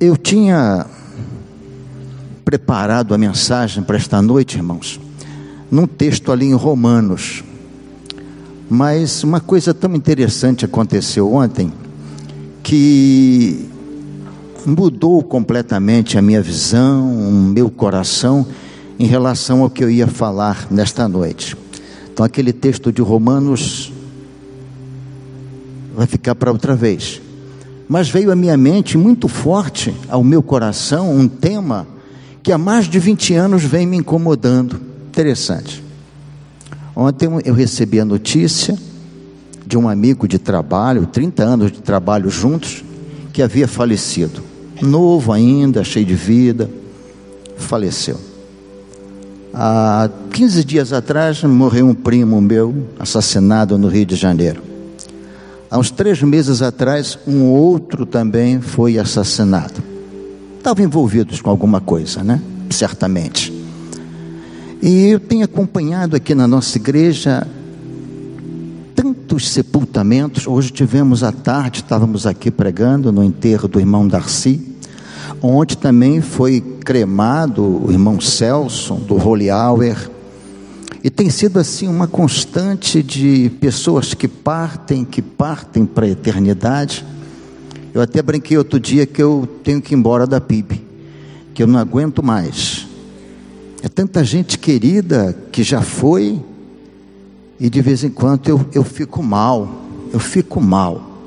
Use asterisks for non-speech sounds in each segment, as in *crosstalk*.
Eu tinha preparado a mensagem para esta noite, irmãos, num texto ali em Romanos. Mas uma coisa tão interessante aconteceu ontem que mudou completamente a minha visão, o meu coração em relação ao que eu ia falar nesta noite. Então, aquele texto de Romanos vai ficar para outra vez. Mas veio à minha mente muito forte, ao meu coração, um tema que há mais de 20 anos vem me incomodando. Interessante. Ontem eu recebi a notícia de um amigo de trabalho, 30 anos de trabalho juntos, que havia falecido. Novo ainda, cheio de vida, faleceu. Há 15 dias atrás morreu um primo meu, assassinado no Rio de Janeiro. Há uns três meses atrás, um outro também foi assassinado. Estavam envolvidos com alguma coisa, né? Certamente. E eu tenho acompanhado aqui na nossa igreja tantos sepultamentos. Hoje tivemos à tarde, estávamos aqui pregando no enterro do irmão Darcy. Ontem também foi cremado o irmão Celso, do Holy Hour. E tem sido assim uma constante de pessoas que partem, que partem para a eternidade. Eu até brinquei outro dia que eu tenho que ir embora da PIB, que eu não aguento mais. É tanta gente querida que já foi, e de vez em quando eu, eu fico mal, eu fico mal.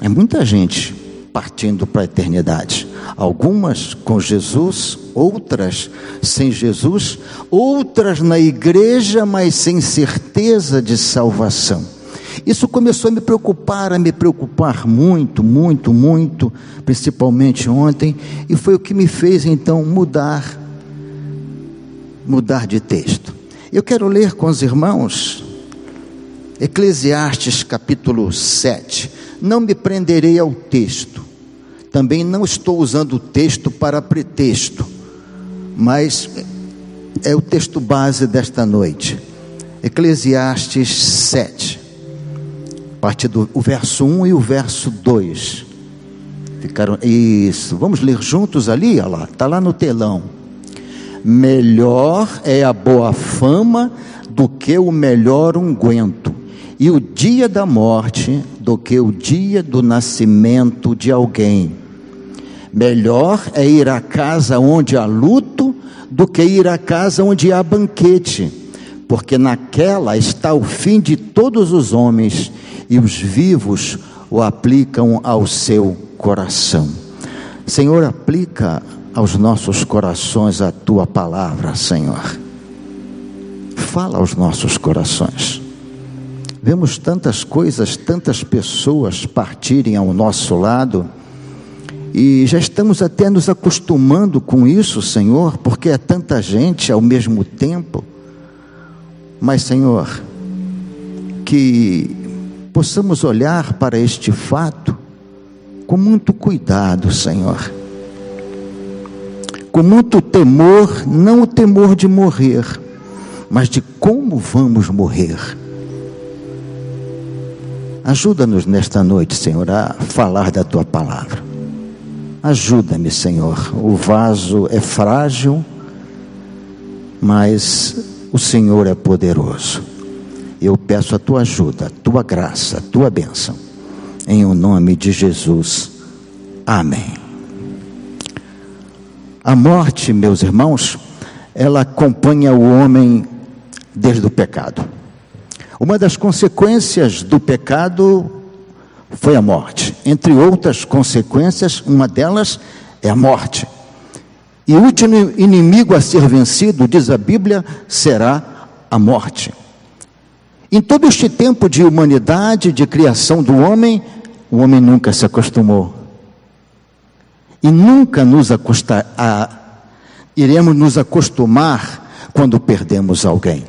É muita gente partindo para a eternidade. Algumas com Jesus, outras sem Jesus, outras na igreja, mas sem certeza de salvação. Isso começou a me preocupar, a me preocupar muito, muito, muito, principalmente ontem, e foi o que me fez então mudar mudar de texto. Eu quero ler com os irmãos Eclesiastes capítulo 7. Não me prenderei ao texto, também não estou usando o texto para pretexto, mas é o texto base desta noite. Eclesiastes 7, a partir do verso 1 e o verso 2. Ficaram, isso, vamos ler juntos ali, olha lá, está lá no telão. Melhor é a boa fama do que o melhor unguento, e o dia da morte do que o dia do nascimento de alguém Melhor é ir à casa onde há luto do que ir à casa onde há banquete, porque naquela está o fim de todos os homens e os vivos o aplicam ao seu coração. Senhor, aplica aos nossos corações a tua palavra, Senhor. Fala aos nossos corações. Vemos tantas coisas, tantas pessoas partirem ao nosso lado e já estamos até nos acostumando com isso, Senhor, porque é tanta gente ao mesmo tempo. Mas, Senhor, que possamos olhar para este fato com muito cuidado, Senhor. Com muito temor, não o temor de morrer, mas de como vamos morrer. Ajuda-nos nesta noite, Senhor, a falar da tua palavra. Ajuda-me, Senhor. O vaso é frágil, mas o Senhor é poderoso. Eu peço a tua ajuda, a tua graça, a tua bênção. Em o nome de Jesus. Amém. A morte, meus irmãos, ela acompanha o homem desde o pecado. Uma das consequências do pecado foi a morte. Entre outras consequências, uma delas é a morte. E o último inimigo a ser vencido, diz a Bíblia, será a morte. Em todo este tempo de humanidade, de criação do homem, o homem nunca se acostumou. E nunca nos acosta, a, iremos nos acostumar quando perdemos alguém.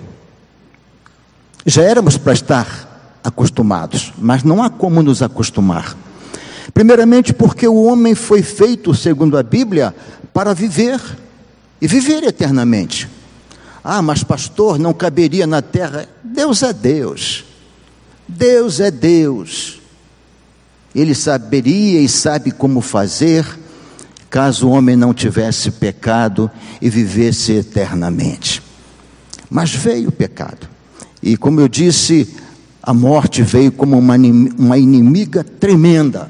Já éramos para estar acostumados, mas não há como nos acostumar. Primeiramente, porque o homem foi feito, segundo a Bíblia, para viver e viver eternamente. Ah, mas pastor, não caberia na terra. Deus é Deus. Deus é Deus. ele saberia e sabe como fazer, caso o homem não tivesse pecado e vivesse eternamente. Mas veio o pecado. E como eu disse, a morte veio como uma, inimiga tremenda.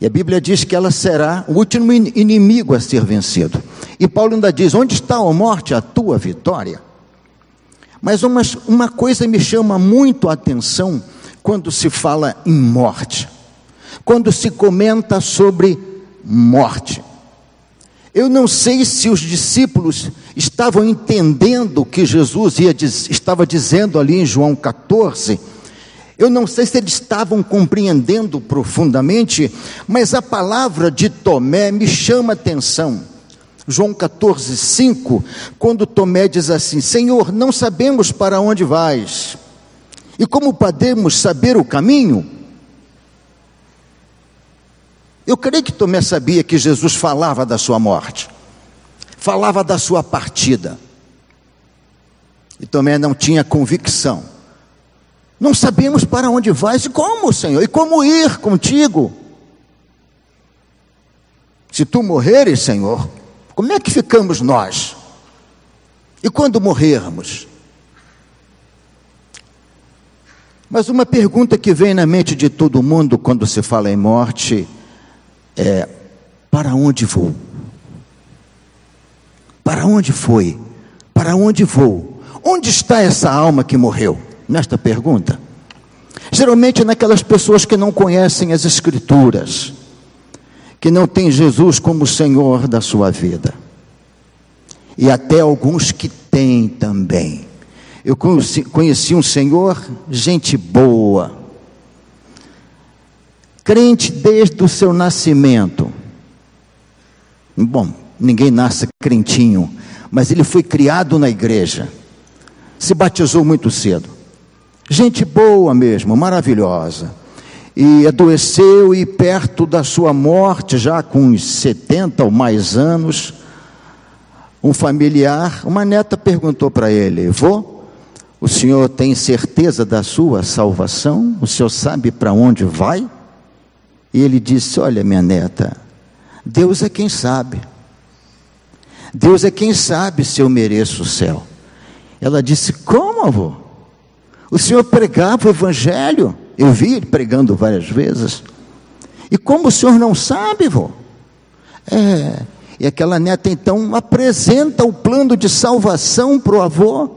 E a Bíblia diz que ela será o último inimigo a ser vencido. E Paulo ainda diz: Onde está a morte, a tua vitória? Mas uma, uma coisa me chama muito a atenção quando se fala em morte, quando se comenta sobre morte. Eu não sei se os discípulos estavam entendendo o que Jesus ia, estava dizendo ali em João 14. Eu não sei se eles estavam compreendendo profundamente, mas a palavra de Tomé me chama atenção. João 14, 5, quando Tomé diz assim: Senhor, não sabemos para onde vais, e como podemos saber o caminho? Eu creio que Tomé sabia que Jesus falava da sua morte, falava da sua partida. E Tomé não tinha convicção. Não sabemos para onde vais e como, Senhor, e como ir contigo. Se tu morreres, Senhor, como é que ficamos nós? E quando morrermos? Mas uma pergunta que vem na mente de todo mundo quando se fala em morte é: para onde vou? Para onde foi? Para onde vou? Onde está essa alma que morreu? Nesta pergunta. Geralmente naquelas pessoas que não conhecem as Escrituras, que não têm Jesus como Senhor da sua vida. E até alguns que têm também. Eu conheci, conheci um Senhor, gente boa, crente desde o seu nascimento. Bom, ninguém nasce crentinho, mas ele foi criado na igreja, se batizou muito cedo. Gente boa mesmo, maravilhosa. E adoeceu e perto da sua morte, já com uns 70 ou mais anos, um familiar, uma neta perguntou para ele: Vô, o senhor tem certeza da sua salvação? O senhor sabe para onde vai? E ele disse: Olha, minha neta, Deus é quem sabe. Deus é quem sabe se eu mereço o céu. Ela disse: Como, avô? O senhor pregava o evangelho? Eu vi ele pregando várias vezes. E como o senhor não sabe, avô? É. E aquela neta então apresenta o plano de salvação para o avô.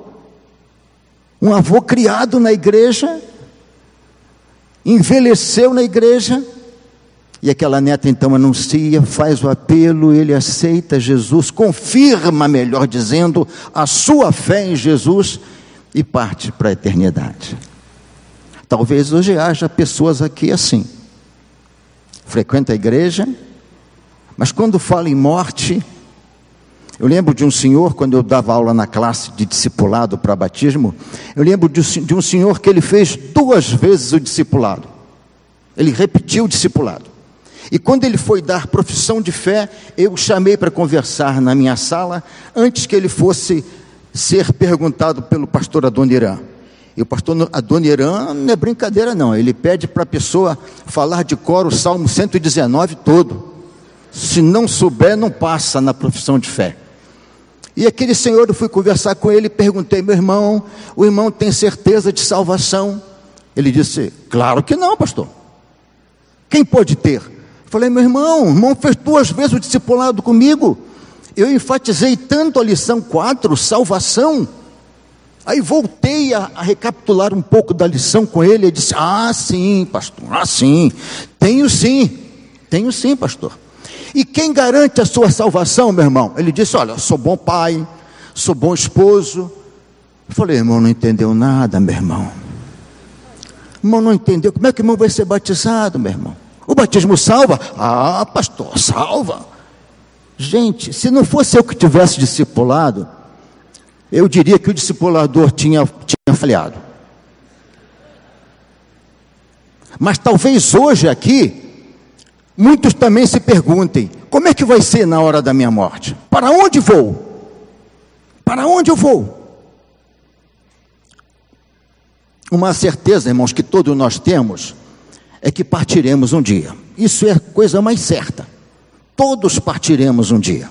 Um avô criado na igreja, envelheceu na igreja, e aquela neta então anuncia, faz o apelo, ele aceita Jesus, confirma, melhor dizendo, a sua fé em Jesus e parte para a eternidade. Talvez hoje haja pessoas aqui assim. Frequenta a igreja, mas quando fala em morte, eu lembro de um senhor, quando eu dava aula na classe de discipulado para batismo, eu lembro de um senhor que ele fez duas vezes o discipulado. Ele repetiu o discipulado. E quando ele foi dar profissão de fé, eu o chamei para conversar na minha sala, antes que ele fosse ser perguntado pelo pastor Adoniran. E o pastor Adoniran não é brincadeira, não. Ele pede para a pessoa falar de cor o Salmo 119 todo. Se não souber, não passa na profissão de fé. E aquele senhor, eu fui conversar com ele e perguntei, meu irmão, o irmão tem certeza de salvação? Ele disse, claro que não, pastor. Quem pode ter? Falei, meu irmão, o irmão fez duas vezes o discipulado comigo. Eu enfatizei tanto a lição 4, salvação. Aí voltei a, a, recapitular um pouco da lição com ele e disse: Ah, sim, pastor, ah, sim, tenho sim, tenho sim, pastor. E quem garante a sua salvação, meu irmão? Ele disse: Olha, sou bom pai, sou bom esposo. Eu falei, irmão, não entendeu nada, meu irmão. Irmão, não entendeu. Como é que o irmão vai ser batizado, meu irmão? O batismo salva? Ah, pastor, salva. Gente, se não fosse eu que tivesse discipulado, eu diria que o discipulador tinha, tinha falhado. Mas talvez hoje aqui, muitos também se perguntem: como é que vai ser na hora da minha morte? Para onde vou? Para onde eu vou? Uma certeza, irmãos, que todos nós temos é que partiremos um dia. Isso é a coisa mais certa. Todos partiremos um dia.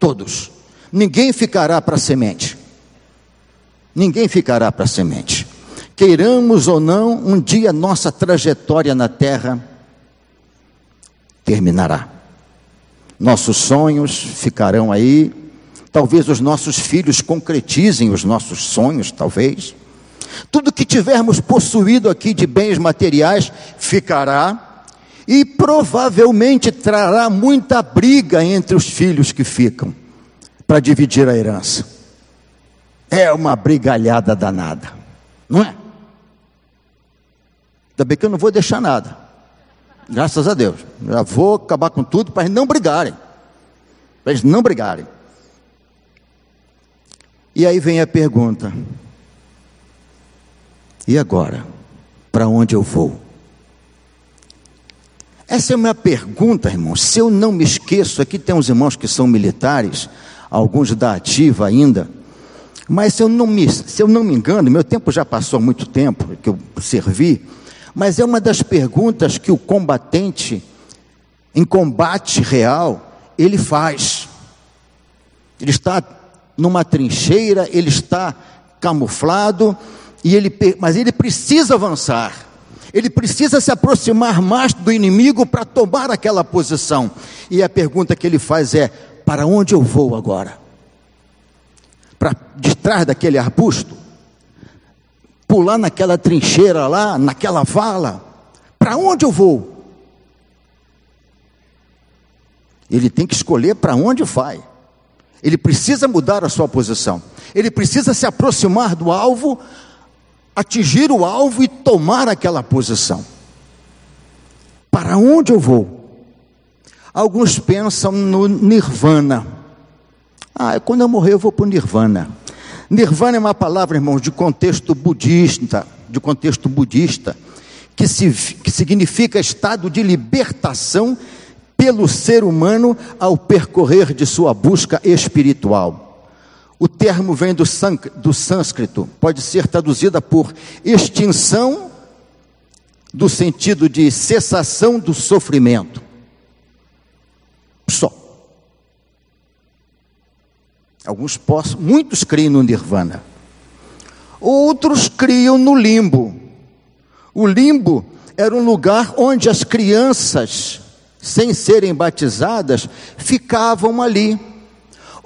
Todos. Ninguém ficará para semente. Ninguém ficará para semente. Queiramos ou não, um dia nossa trajetória na terra terminará. Nossos sonhos ficarão aí. Talvez os nossos filhos concretizem os nossos sonhos, talvez. Tudo que tivermos possuído aqui de bens materiais ficará e provavelmente trará muita briga entre os filhos que ficam para dividir a herança. É uma brigalhada danada, não é? Ainda bem que eu não vou deixar nada. Graças a Deus. Já vou acabar com tudo para eles não brigarem. Para eles não brigarem. E aí vem a pergunta: e agora? Para onde eu vou? Essa é uma pergunta, irmãos. Se eu não me esqueço, aqui tem uns irmãos que são militares, alguns da ativa ainda. Mas se eu não me, se eu não me engano, meu tempo já passou há muito tempo que eu servi, mas é uma das perguntas que o combatente em combate real, ele faz. Ele está numa trincheira, ele está camuflado, e ele, mas ele precisa avançar. Ele precisa se aproximar mais do inimigo para tomar aquela posição. E a pergunta que ele faz é: para onde eu vou agora? Para de trás daquele arbusto? Pular naquela trincheira lá, naquela vala? Para onde eu vou? Ele tem que escolher para onde vai. Ele precisa mudar a sua posição. Ele precisa se aproximar do alvo atingir o alvo e tomar aquela posição. Para onde eu vou? Alguns pensam no nirvana. Ah, quando eu morrer eu vou para o nirvana. Nirvana é uma palavra, irmãos, de contexto budista, de contexto budista, que, se, que significa estado de libertação pelo ser humano ao percorrer de sua busca espiritual. O termo vem do, do sânscrito, pode ser traduzida por extinção, do sentido de cessação do sofrimento. Só. Alguns possam, muitos criam no nirvana. Outros criam no limbo. O limbo era um lugar onde as crianças, sem serem batizadas, ficavam ali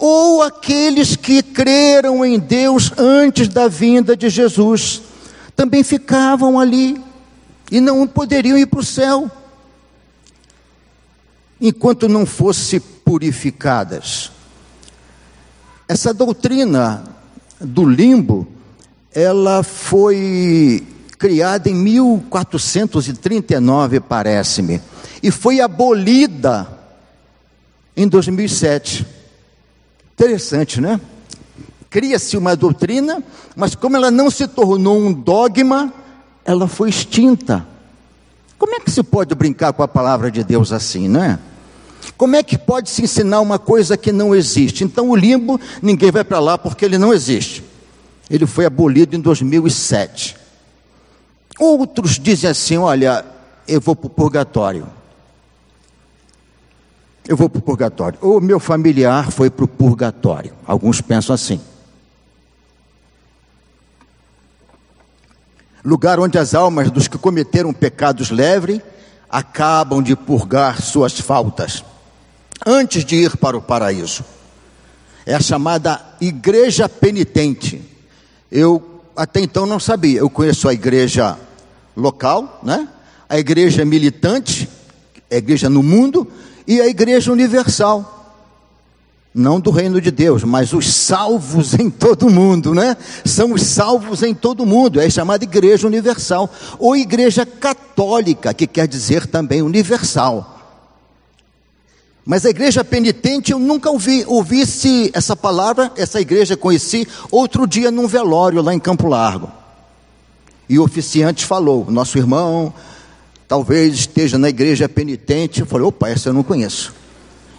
ou aqueles que creram em Deus antes da vinda de Jesus, também ficavam ali e não poderiam ir para o céu, enquanto não fossem purificadas. Essa doutrina do limbo, ela foi criada em 1439, parece-me, e foi abolida em 2007. Interessante, né? Cria-se uma doutrina, mas como ela não se tornou um dogma, ela foi extinta. Como é que se pode brincar com a palavra de Deus assim, não é? Como é que pode se ensinar uma coisa que não existe? Então o limbo, ninguém vai para lá porque ele não existe. Ele foi abolido em 2007. Outros dizem assim: olha, eu vou para o purgatório eu vou para o purgatório. O meu familiar foi para o purgatório. Alguns pensam assim. Lugar onde as almas dos que cometeram pecados leves acabam de purgar suas faltas antes de ir para o paraíso. É a chamada igreja penitente. Eu até então não sabia. Eu conheço a igreja local, né? A igreja militante, a igreja no mundo, e a igreja universal. Não do reino de Deus, mas os salvos *laughs* em todo mundo, né? São os salvos em todo mundo, é chamada igreja universal, ou igreja católica, que quer dizer também universal. Mas a igreja penitente eu nunca ouvi, ouvi -se essa palavra, essa igreja conheci outro dia num velório lá em Campo Largo. E o oficiante falou: nosso irmão talvez esteja na igreja penitente. Eu falei, opa, essa eu não conheço.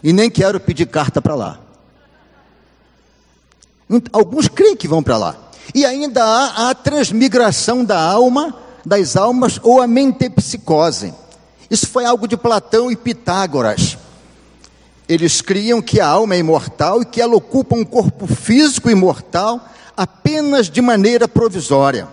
E nem quero pedir carta para lá. Alguns creem que vão para lá. E ainda há a transmigração da alma das almas ou a mentepsicose. Isso foi algo de Platão e Pitágoras. Eles criam que a alma é imortal e que ela ocupa um corpo físico imortal apenas de maneira provisória.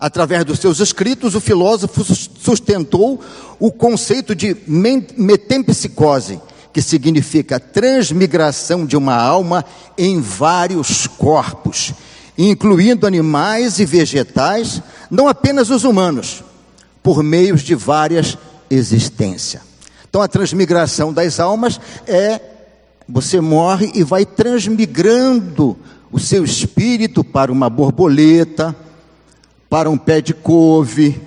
Através dos seus escritos, o filósofo sustentou o conceito de metempsicose, que significa transmigração de uma alma em vários corpos, incluindo animais e vegetais, não apenas os humanos, por meios de várias existências. Então, a transmigração das almas é você morre e vai transmigrando o seu espírito para uma borboleta, para um pé de couve,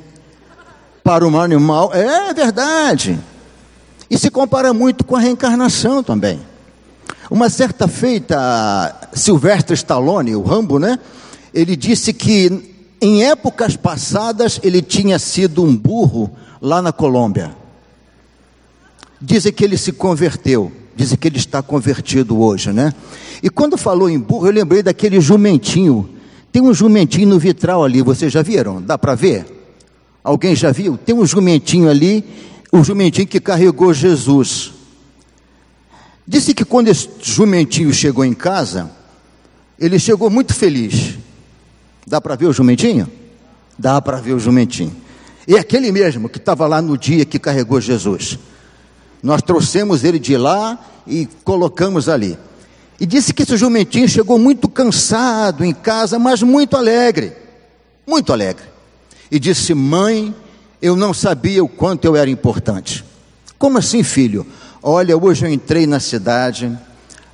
para um animal. É verdade. E se compara muito com a reencarnação também. Uma certa feita, Silvestre Stallone, o Rambo, né? Ele disse que em épocas passadas ele tinha sido um burro lá na Colômbia. Dizem que ele se converteu, dizem que ele está convertido hoje, né? E quando falou em burro, eu lembrei daquele jumentinho. Tem um jumentinho no vitral ali, vocês já viram? Dá para ver? Alguém já viu? Tem um jumentinho ali, o jumentinho que carregou Jesus. Disse que quando esse jumentinho chegou em casa, ele chegou muito feliz. Dá para ver o jumentinho? Dá para ver o jumentinho. E aquele mesmo que estava lá no dia que carregou Jesus. Nós trouxemos ele de lá e colocamos ali. E disse que esse jumentinho chegou muito cansado em casa, mas muito alegre. Muito alegre. E disse: Mãe, eu não sabia o quanto eu era importante. Como assim, filho? Olha, hoje eu entrei na cidade,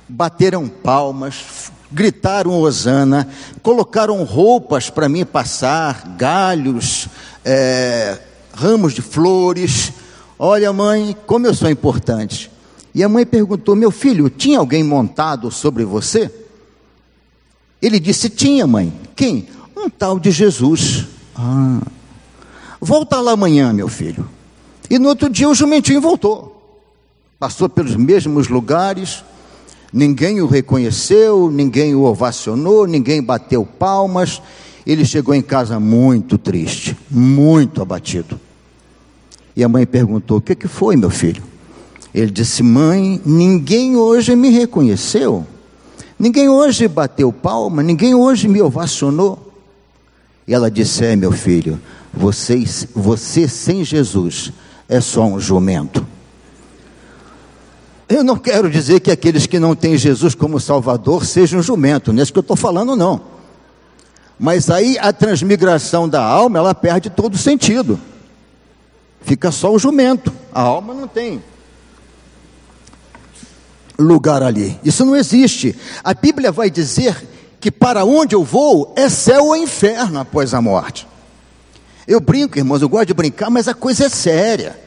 bateram palmas, gritaram hosana, colocaram roupas para mim passar, galhos, é, ramos de flores, Olha, mãe, como eu sou importante. E a mãe perguntou: Meu filho, tinha alguém montado sobre você? Ele disse: Tinha, mãe. Quem? Um tal de Jesus. Ah. Volta lá amanhã, meu filho. E no outro dia o jumentinho voltou. Passou pelos mesmos lugares, ninguém o reconheceu, ninguém o ovacionou, ninguém bateu palmas. Ele chegou em casa muito triste, muito abatido. E a mãe perguntou: O que, que foi, meu filho? Ele disse: Mãe, ninguém hoje me reconheceu, ninguém hoje bateu palma, ninguém hoje me ovacionou. E ela disse: É, meu filho, você, você sem Jesus é só um jumento. Eu não quero dizer que aqueles que não têm Jesus como Salvador sejam jumento, não é isso que eu estou falando, não. Mas aí a transmigração da alma, ela perde todo sentido. Fica só o jumento, a alma não tem lugar ali. Isso não existe. A Bíblia vai dizer que para onde eu vou é céu ou inferno após a morte. Eu brinco, irmãos, eu gosto de brincar, mas a coisa é séria.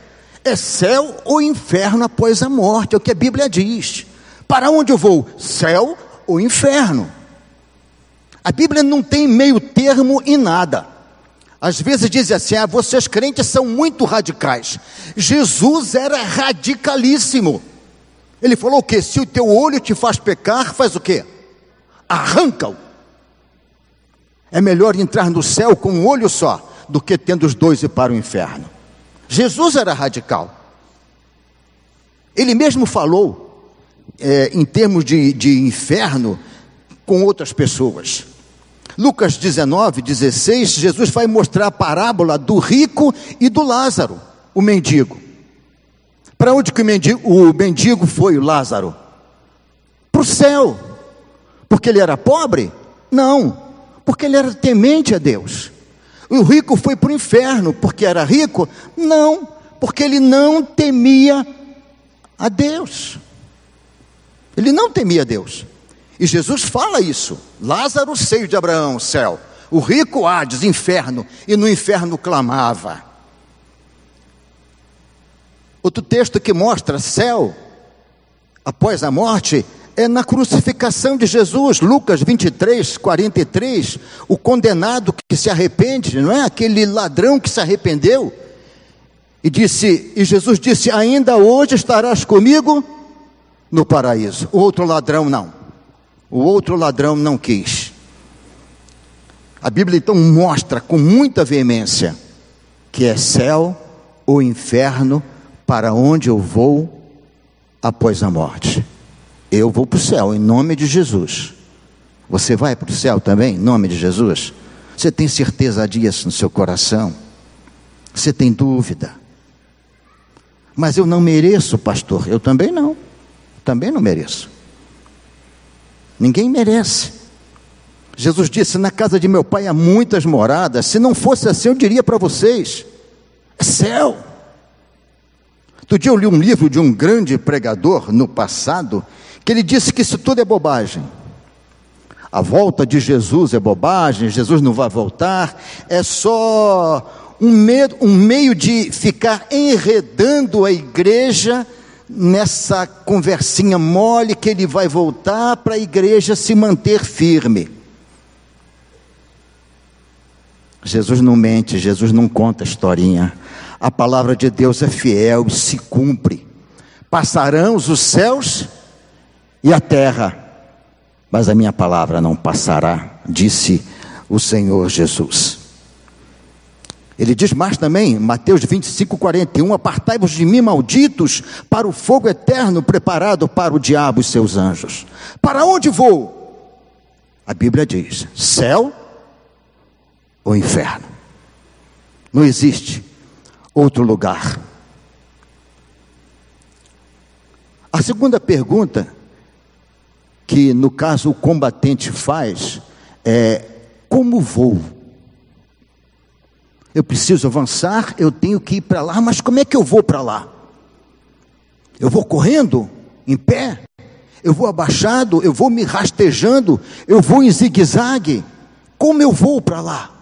É céu ou inferno após a morte, é o que a Bíblia diz. Para onde eu vou? Céu ou inferno. A Bíblia não tem meio termo em nada. Às vezes dizem assim: ah, vocês crentes são muito radicais. Jesus era radicalíssimo. Ele falou o que? Se o teu olho te faz pecar, faz o que? Arranca-o. É melhor entrar no céu com um olho só do que tendo os dois e para o inferno. Jesus era radical. Ele mesmo falou é, em termos de, de inferno com outras pessoas. Lucas 19, 16, Jesus vai mostrar a parábola do rico e do Lázaro, o mendigo. Para onde que o mendigo, o mendigo foi, o Lázaro? Para o céu. Porque ele era pobre? Não, porque ele era temente a Deus. O rico foi para o inferno porque era rico? Não, porque ele não temia a Deus. Ele não temia a Deus. E Jesus fala isso. Lázaro, seio de Abraão, céu. O rico, Hades, inferno. E no inferno clamava. Outro texto que mostra céu após a morte é na crucificação de Jesus, Lucas 23, 43. O condenado que se arrepende, não é? Aquele ladrão que se arrependeu. E disse, e Jesus disse: Ainda hoje estarás comigo no paraíso. O outro ladrão não. O outro ladrão não quis. A Bíblia então mostra com muita veemência que é céu ou inferno para onde eu vou após a morte. Eu vou para o céu em nome de Jesus. Você vai para o céu também em nome de Jesus? Você tem certeza disso no seu coração? Você tem dúvida? Mas eu não mereço, pastor. Eu também não. Também não mereço. Ninguém merece. Jesus disse: Na casa de meu pai há muitas moradas. Se não fosse assim, eu diria para vocês: é céu. Outro dia eu li um livro de um grande pregador no passado, que ele disse que isso tudo é bobagem. A volta de Jesus é bobagem, Jesus não vai voltar, é só um, medo, um meio de ficar enredando a igreja nessa conversinha mole que ele vai voltar para a igreja se manter firme. Jesus não mente, Jesus não conta historinha. A palavra de Deus é fiel e se cumpre. Passarão os céus e a terra, mas a minha palavra não passará, disse o Senhor Jesus. Ele diz mais também, Mateus 25, 41: Apartai-vos de mim, malditos, para o fogo eterno preparado para o diabo e seus anjos. Para onde vou? A Bíblia diz: céu ou inferno. Não existe outro lugar. A segunda pergunta, que no caso o combatente faz, é: como vou? Eu preciso avançar, eu tenho que ir para lá, mas como é que eu vou para lá? Eu vou correndo, em pé? Eu vou abaixado, eu vou me rastejando, eu vou em zigue-zague. Como eu vou para lá?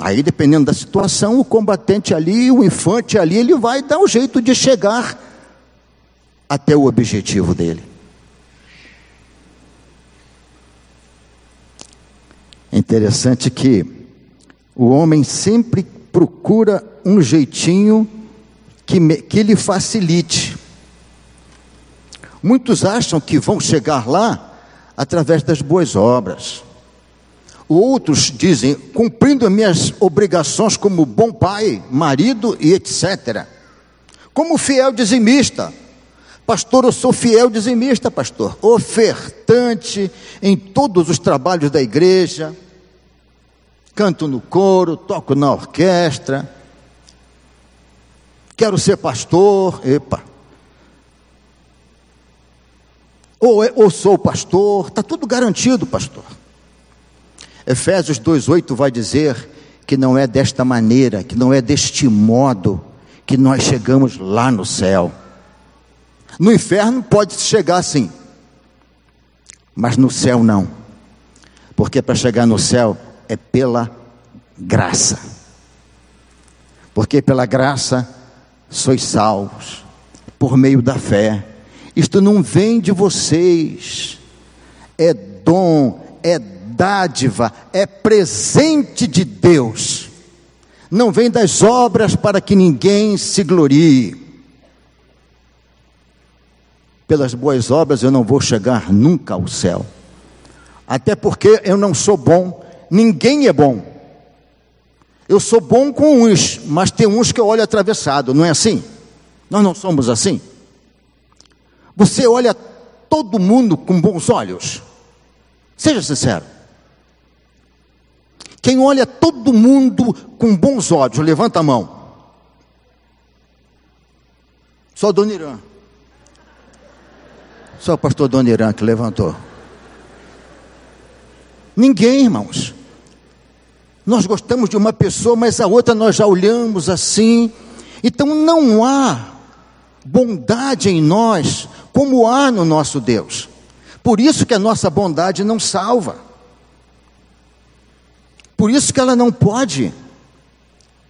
Aí, dependendo da situação, o combatente ali, o infante ali, ele vai dar um jeito de chegar até o objetivo dele. É interessante que o homem sempre procura um jeitinho que, me, que lhe facilite. Muitos acham que vão chegar lá através das boas obras. Outros dizem, cumprindo minhas obrigações como bom pai, marido e etc. Como fiel dizimista. Pastor, eu sou fiel dizimista, pastor. Ofertante em todos os trabalhos da igreja. Canto no coro, toco na orquestra. Quero ser pastor. Epa. Ou, ou sou pastor. Está tudo garantido, pastor. Efésios 2,8 vai dizer que não é desta maneira, que não é deste modo que nós chegamos lá no céu. No inferno pode chegar assim, mas no céu não, porque para chegar no céu é pela graça, porque pela graça sois salvos, por meio da fé. Isto não vem de vocês, é dom, é dádiva, é presente de Deus. Não vem das obras para que ninguém se glorie. Pelas boas obras eu não vou chegar nunca ao céu. Até porque eu não sou bom, ninguém é bom. Eu sou bom com uns, mas tem uns que eu olho atravessado, não é assim? Nós não somos assim. Você olha todo mundo com bons olhos. Seja sincero. Quem olha todo mundo com bons olhos, levanta a mão. Só Dona Irã. Só o pastor Dona Irã que levantou. Ninguém, irmãos. Nós gostamos de uma pessoa, mas a outra nós já olhamos assim. Então não há bondade em nós como há no nosso Deus. Por isso que a nossa bondade não salva. Por isso que ela não pode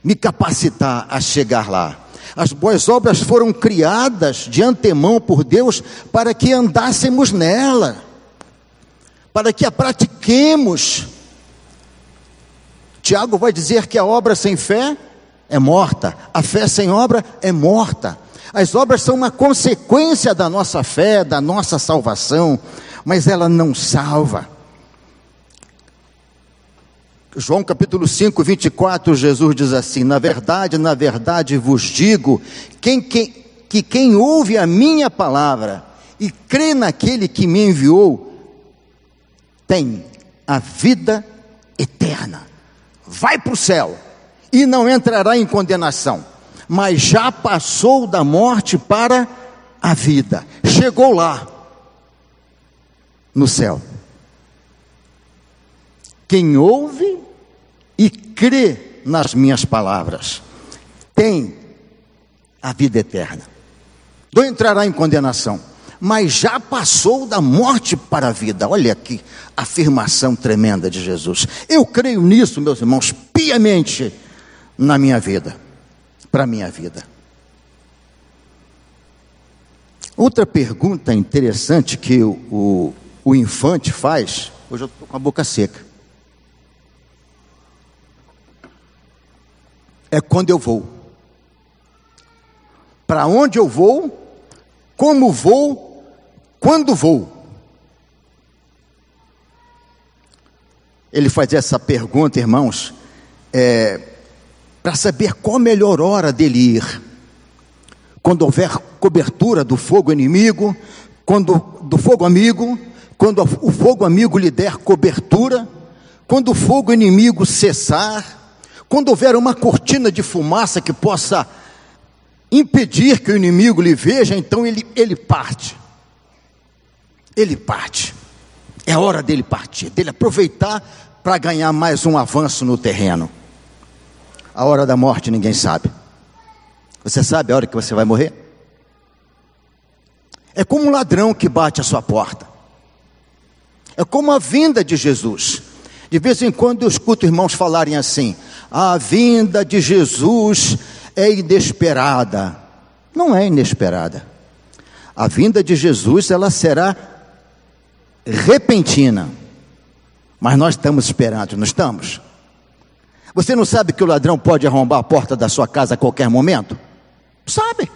me capacitar a chegar lá. As boas obras foram criadas de antemão por Deus para que andássemos nela, para que a pratiquemos. Tiago vai dizer que a obra sem fé é morta, a fé sem obra é morta. As obras são uma consequência da nossa fé, da nossa salvação, mas ela não salva. João capítulo 5, 24, Jesus diz assim: Na verdade, na verdade vos digo, quem, quem, que quem ouve a minha palavra e crê naquele que me enviou, tem a vida eterna. Vai para o céu e não entrará em condenação, mas já passou da morte para a vida. Chegou lá, no céu. Quem ouve e crê nas minhas palavras tem a vida eterna. Não entrará em condenação, mas já passou da morte para a vida. Olha que afirmação tremenda de Jesus. Eu creio nisso, meus irmãos, piamente na minha vida, para a minha vida. Outra pergunta interessante que o, o, o infante faz, hoje eu estou com a boca seca. É quando eu vou. Para onde eu vou, como vou, quando vou. Ele faz essa pergunta, irmãos, é, para saber qual a melhor hora dele ir. Quando houver cobertura do fogo inimigo, quando do fogo amigo, quando o fogo amigo lhe der cobertura, quando o fogo inimigo cessar, quando houver uma cortina de fumaça que possa impedir que o inimigo lhe veja, então ele, ele parte. Ele parte. É hora dele partir, dele aproveitar para ganhar mais um avanço no terreno. A hora da morte ninguém sabe. Você sabe a hora que você vai morrer? É como um ladrão que bate a sua porta. É como a vinda de Jesus. De vez em quando eu escuto irmãos falarem assim: a vinda de Jesus é inesperada. Não é inesperada. A vinda de Jesus ela será repentina. Mas nós estamos esperando, não estamos? Você não sabe que o ladrão pode arrombar a porta da sua casa a qualquer momento? Sabe?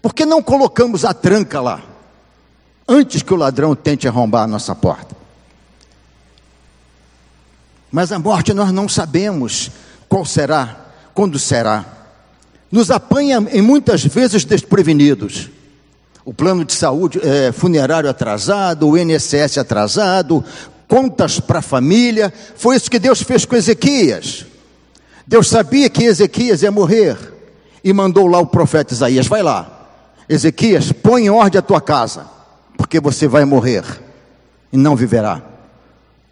Por que não colocamos a tranca lá? Antes que o ladrão tente arrombar a nossa porta. Mas a morte nós não sabemos qual será, quando será. Nos apanha em muitas vezes desprevenidos. O plano de saúde é, funerário atrasado, o INSS atrasado, contas para a família. Foi isso que Deus fez com Ezequias. Deus sabia que Ezequias ia morrer e mandou lá o profeta Isaías: vai lá, Ezequias, põe em ordem a tua casa, porque você vai morrer e não viverá.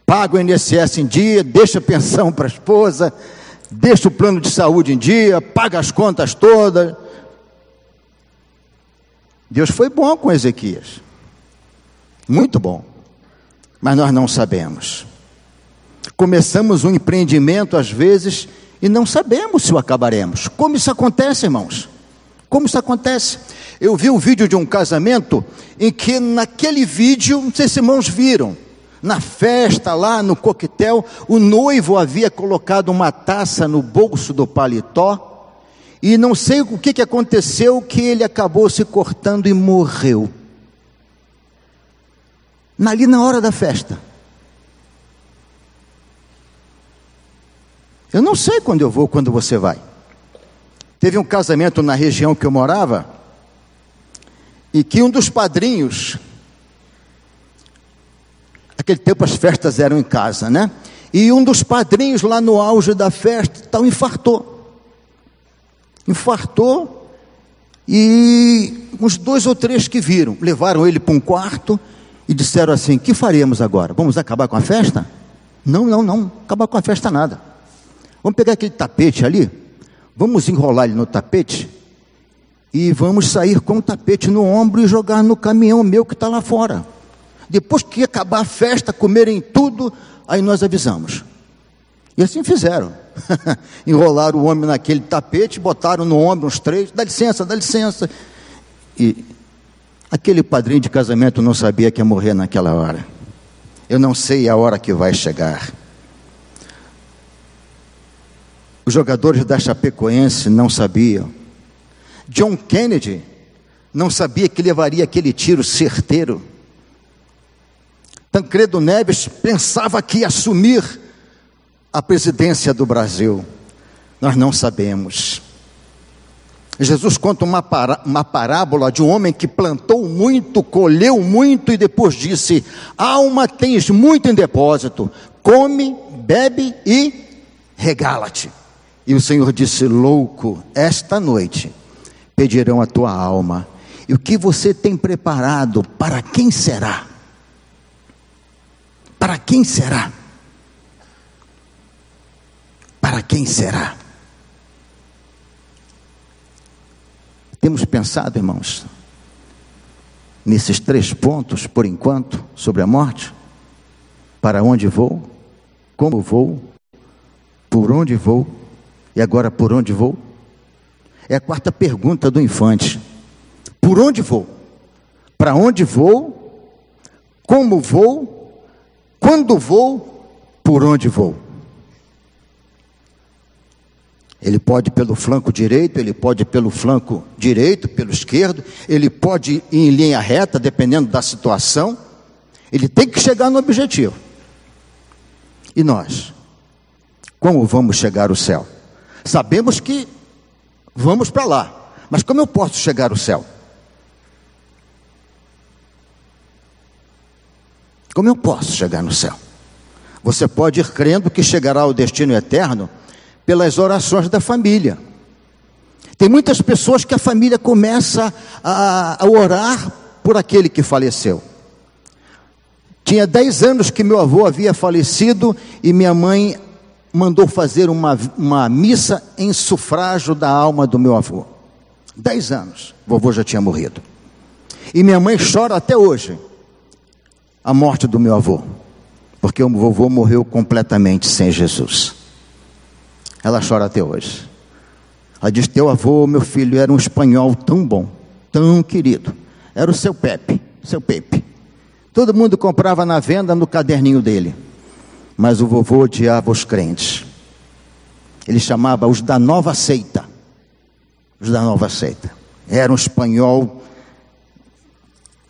Paga o INSS em dia, deixa a pensão para a esposa, deixa o plano de saúde em dia, paga as contas todas. Deus foi bom com Ezequias, muito bom mas nós não sabemos. Começamos um empreendimento às vezes e não sabemos se o acabaremos. Como isso acontece, irmãos? Como isso acontece? Eu vi um vídeo de um casamento em que naquele vídeo, não sei se irmãos viram, na festa lá no coquetel, o noivo havia colocado uma taça no bolso do paletó e não sei o que, que aconteceu que ele acabou se cortando e morreu ali na hora da festa. Eu não sei quando eu vou, quando você vai. Teve um casamento na região que eu morava, e que um dos padrinhos, aquele tempo as festas eram em casa, né? E um dos padrinhos lá no auge da festa, tal, infartou. Infartou, e uns dois ou três que viram, levaram ele para um quarto, e disseram assim: que faremos agora? Vamos acabar com a festa? Não, não, não, acabar com a festa nada. Vamos pegar aquele tapete ali, vamos enrolar ele no tapete e vamos sair com o tapete no ombro e jogar no caminhão meu que está lá fora. Depois que acabar a festa, comerem tudo, aí nós avisamos. E assim fizeram. *laughs* Enrolaram o homem naquele tapete, botaram no ombro uns três, dá licença, dá licença. E Aquele padrinho de casamento não sabia que ia morrer naquela hora. Eu não sei a hora que vai chegar. Os jogadores da Chapecoense não sabiam. John Kennedy não sabia que levaria aquele tiro certeiro. Tancredo Neves pensava que assumir a presidência do Brasil? Nós não sabemos. Jesus conta uma, uma parábola de um homem que plantou muito, colheu muito e depois disse: Alma, tens muito em depósito, come, bebe e regala-te. E o Senhor disse: Louco, esta noite pedirão a tua alma. E o que você tem preparado, para quem será? Para quem será? Para quem será? Temos pensado, irmãos, nesses três pontos, por enquanto, sobre a morte? Para onde vou? Como vou? Por onde vou? E agora por onde vou? É a quarta pergunta do infante. Por onde vou? Para onde vou? Como vou? Quando vou? Por onde vou? Ele pode pelo flanco direito, ele pode pelo flanco direito, pelo esquerdo, ele pode ir em linha reta, dependendo da situação. Ele tem que chegar no objetivo. E nós? Como vamos chegar ao céu? Sabemos que vamos para lá, mas como eu posso chegar ao céu? Como eu posso chegar no céu? Você pode ir crendo que chegará ao destino eterno pelas orações da família. Tem muitas pessoas que a família começa a, a orar por aquele que faleceu. Tinha 10 anos que meu avô havia falecido e minha mãe mandou fazer uma, uma missa em sufrágio da alma do meu avô. 10 anos, vovô já tinha morrido. E minha mãe chora até hoje a morte do meu avô, porque o vovô morreu completamente sem Jesus. Ela chora até hoje. Ela diz: Teu avô, meu filho, era um espanhol tão bom, tão querido. Era o seu Pepe, seu Pepe. Todo mundo comprava na venda no caderninho dele. Mas o vovô odiava os crentes. Ele chamava os da nova seita. Os da nova seita. Era um espanhol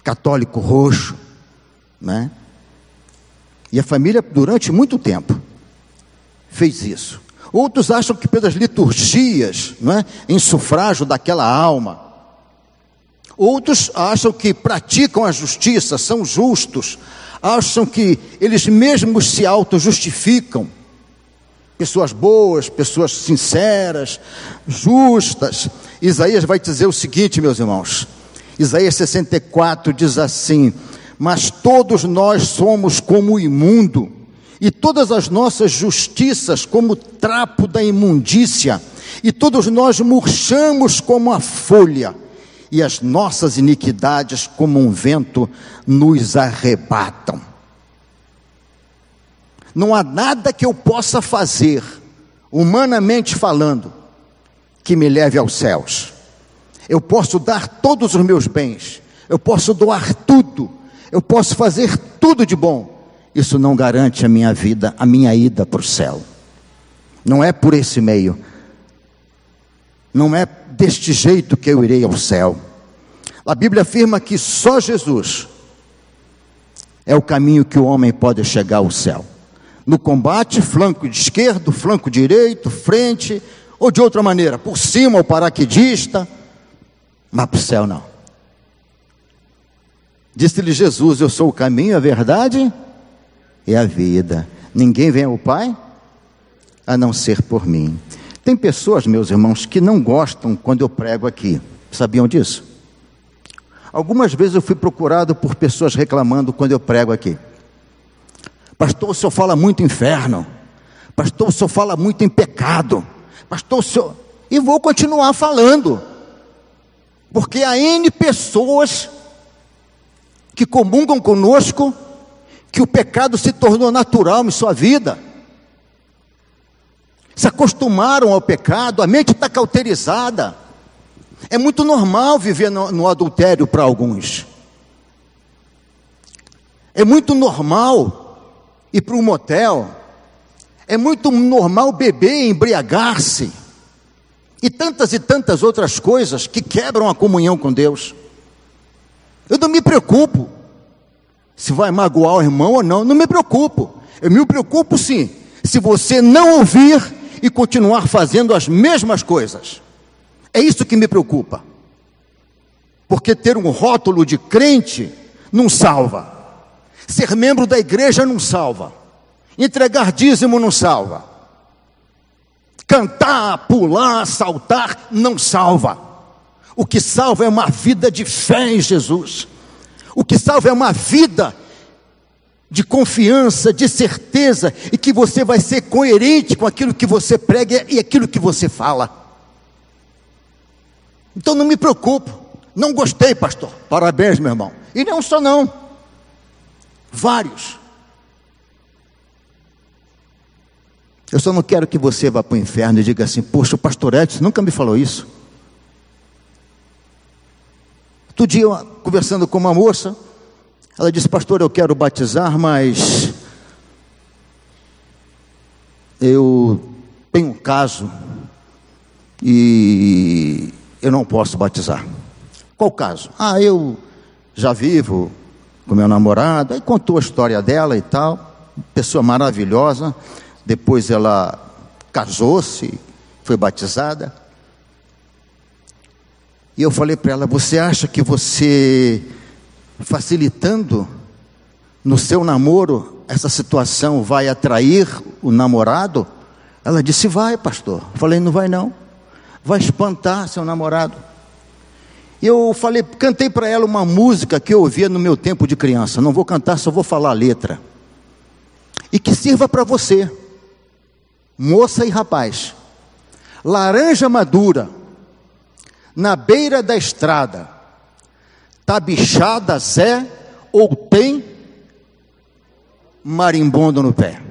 católico roxo, né? E a família, durante muito tempo, fez isso. Outros acham que pelas liturgias, não é? em sufrágio daquela alma. Outros acham que praticam a justiça, são justos, acham que eles mesmos se auto-justificam. Pessoas boas, pessoas sinceras, justas. Isaías vai dizer o seguinte, meus irmãos. Isaías 64 diz assim: Mas todos nós somos como o imundo. E todas as nossas justiças como trapo da imundícia, e todos nós murchamos como a folha, e as nossas iniquidades, como um vento, nos arrebatam. Não há nada que eu possa fazer, humanamente falando, que me leve aos céus. Eu posso dar todos os meus bens, eu posso doar tudo, eu posso fazer tudo de bom, isso não garante a minha vida, a minha ida para o céu. Não é por esse meio. Não é deste jeito que eu irei ao céu. A Bíblia afirma que só Jesus é o caminho que o homem pode chegar ao céu. No combate, flanco esquerdo, flanco direito, frente, ou de outra maneira, por cima o paraquedista, mas para o céu não. Disse-lhe Jesus: Eu sou o caminho, a verdade é a vida. Ninguém vem ao Pai a não ser por mim. Tem pessoas, meus irmãos, que não gostam quando eu prego aqui. Sabiam disso? Algumas vezes eu fui procurado por pessoas reclamando quando eu prego aqui. Pastor, o senhor fala muito inferno. Pastor, o senhor fala muito em pecado. Pastor, o senhor. E vou continuar falando. Porque há N pessoas que comungam conosco que o pecado se tornou natural em sua vida. Se acostumaram ao pecado, a mente está cauterizada. É muito normal viver no, no adultério para alguns. É muito normal ir para um motel. É muito normal beber e embriagar-se. E tantas e tantas outras coisas que quebram a comunhão com Deus. Eu não me preocupo se vai magoar o irmão ou não, não me preocupo. Eu me preocupo sim, se você não ouvir e continuar fazendo as mesmas coisas. É isso que me preocupa. Porque ter um rótulo de crente não salva. Ser membro da igreja não salva. Entregar dízimo não salva. Cantar, pular, saltar não salva. O que salva é uma vida de fé em Jesus. O que salva é uma vida de confiança, de certeza, e que você vai ser coerente com aquilo que você prega e aquilo que você fala. Então não me preocupo. Não gostei, pastor. Parabéns, meu irmão. E não só não. Vários. Eu só não quero que você vá para o inferno e diga assim: Poxa, o pastor Edson nunca me falou isso. Outro dia, conversando com uma moça, ela disse: Pastor, eu quero batizar, mas eu tenho um caso e eu não posso batizar. Qual caso? Ah, eu já vivo com meu namorado, aí contou a história dela e tal, pessoa maravilhosa. Depois ela casou-se, foi batizada. E eu falei para ela: Você acha que você, facilitando no seu namoro, essa situação vai atrair o namorado? Ela disse: Vai, pastor. Eu falei: Não vai, não. Vai espantar seu namorado. Eu falei, cantei para ela uma música que eu ouvia no meu tempo de criança. Não vou cantar, só vou falar a letra. E que sirva para você, moça e rapaz. Laranja madura, na beira da estrada, tá bichada Zé ou tem marimbondo no pé.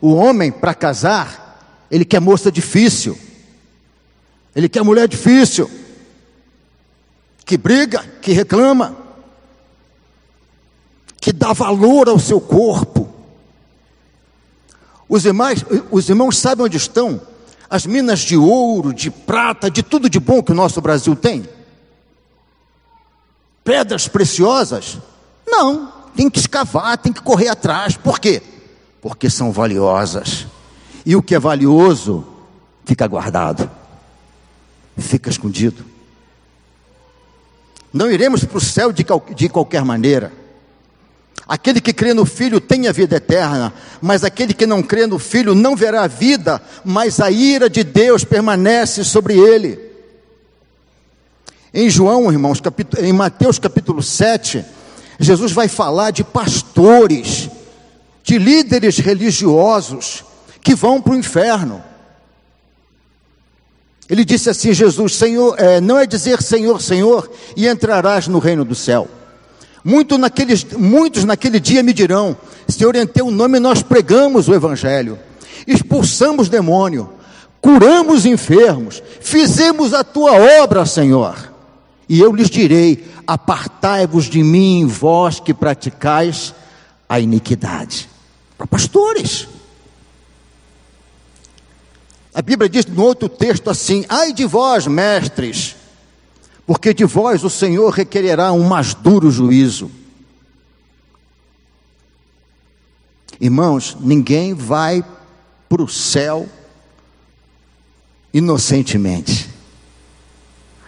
O homem, para casar, ele quer moça difícil, ele quer mulher difícil. Que briga, que reclama, que dá valor ao seu corpo. Os irmãos, os irmãos sabem onde estão as minas de ouro, de prata, de tudo de bom que o nosso Brasil tem? Pedras preciosas? Não, tem que escavar, tem que correr atrás. Por quê? Porque são valiosas. E o que é valioso fica guardado, fica escondido. Não iremos para o céu de, de qualquer maneira. Aquele que crê no Filho tem a vida eterna, mas aquele que não crê no Filho não verá a vida, mas a ira de Deus permanece sobre ele. Em João, irmãos, capítulo, em Mateus capítulo 7, Jesus vai falar de pastores, de líderes religiosos que vão para o inferno. Ele disse assim: Jesus, Senhor, é, não é dizer Senhor, Senhor, e entrarás no reino do céu. Muito naqueles, muitos naquele dia me dirão: Senhor, em teu nome nós pregamos o Evangelho, expulsamos demônio, curamos enfermos, fizemos a tua obra, Senhor. E eu lhes direi: Apartai-vos de mim, vós que praticais a iniquidade. Para pastores. A Bíblia diz no outro texto assim: Ai de vós, mestres, porque de vós o Senhor requererá um mais duro juízo. Irmãos, ninguém vai para o céu inocentemente.